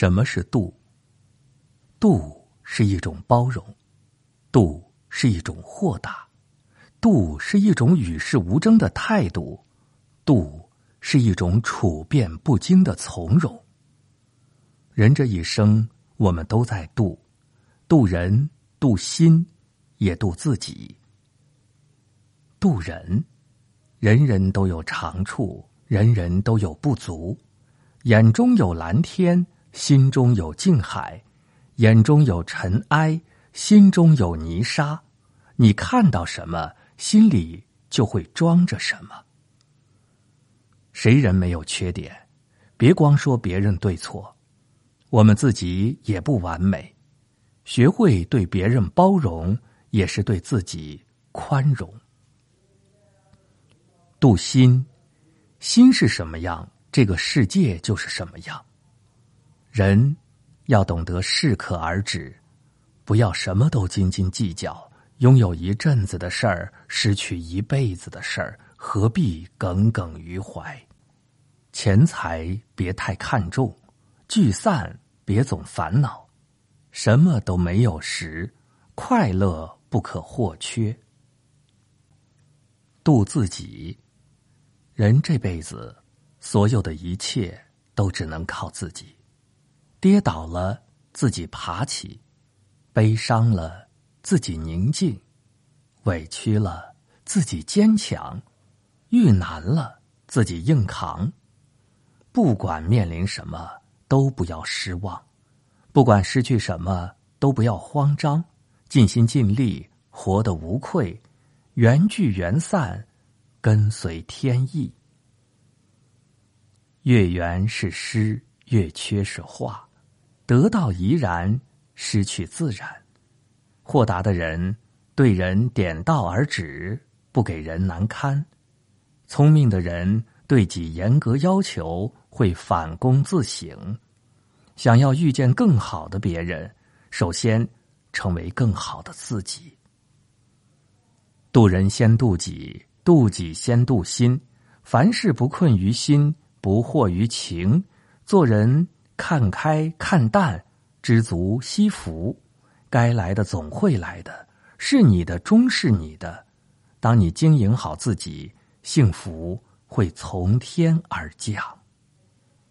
什么是度？度是一种包容，度是一种豁达，度是一种与世无争的态度，度是一种处变不惊的从容。人这一生，我们都在度，度人，度心，也度自己。度人，人人都有长处，人人都有不足，眼中有蓝天。心中有静海，眼中有尘埃，心中有泥沙。你看到什么，心里就会装着什么。谁人没有缺点？别光说别人对错，我们自己也不完美。学会对别人包容，也是对自己宽容。度心，心是什么样，这个世界就是什么样。人要懂得适可而止，不要什么都斤斤计较。拥有一阵子的事儿，失去一辈子的事儿，何必耿耿于怀？钱财别太看重，聚散别总烦恼。什么都没有时，快乐不可或缺。度自己，人这辈子所有的一切都只能靠自己。跌倒了，自己爬起；悲伤了，自己宁静；委屈了，自己坚强；遇难了，自己硬扛。不管面临什么，都不要失望；不管失去什么，都不要慌张。尽心尽力，活得无愧。缘聚缘散，跟随天意。月圆是诗，月缺是画。得到怡然，失去自然。豁达的人对人点到而止，不给人难堪；聪明的人对己严格要求，会反躬自省。想要遇见更好的别人，首先成为更好的自己。渡人先渡己，渡己先渡心。凡事不困于心，不惑于情。做人。看开看淡，知足惜福，该来的总会来的，是你的终是你的。当你经营好自己，幸福会从天而降。